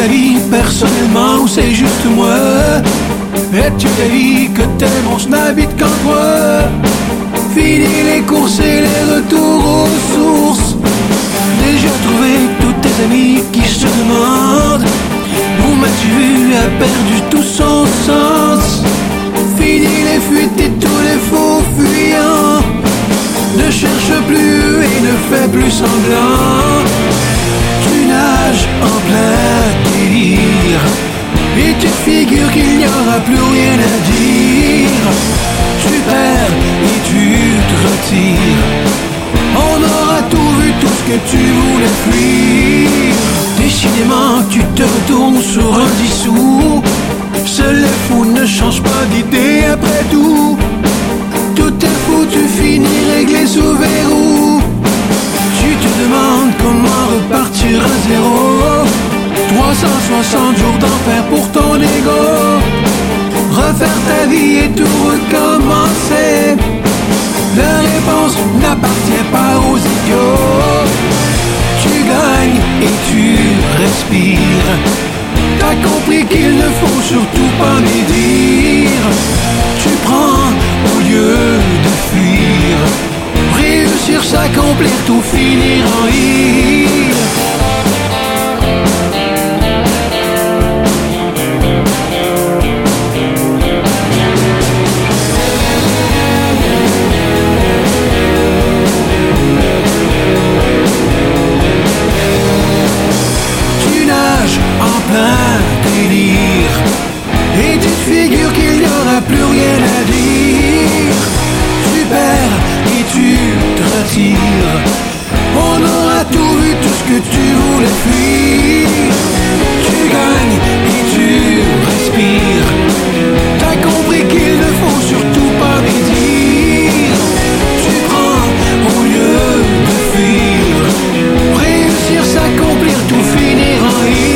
La vie personnellement ou c'est juste moi? Es-tu la vie que t'aimes, on n'habite qu'en toi? Fini les courses et les retours aux sources. Déjà trouvé tous tes amis qui se demandent Où m'as-tu vu a perdu tout son sens? Fini les fuites et tous les faux fuyants. Ne cherche plus et ne fais plus semblant que tu voulais fuir. Décidément tu te retournes sur un dissous. Seul les fous ne change pas d'idée après tout. Tout est foutu, fini, réglé sous verrou. Tu te demandes comment repartir à zéro. 360 jours d'enfer pour ton ego. Refaire ta vie et tout recommencer. La réponse n'appartient pas T'as compris qu'il ne faut surtout pas médire Tu prends au lieu de fuir. Réussir, s'accomplir, tout finir en rire Et tu te figures qu'il n'y aura plus rien à dire. Tu perds et tu te retires. On aura tout vu, tout ce que tu voulais fuir. Tu gagnes et tu respires. T'as compris qu'il ne faut surtout pas médire. Tu prends au lieu de fuir. Réussir, s'accomplir, tout finir en rire.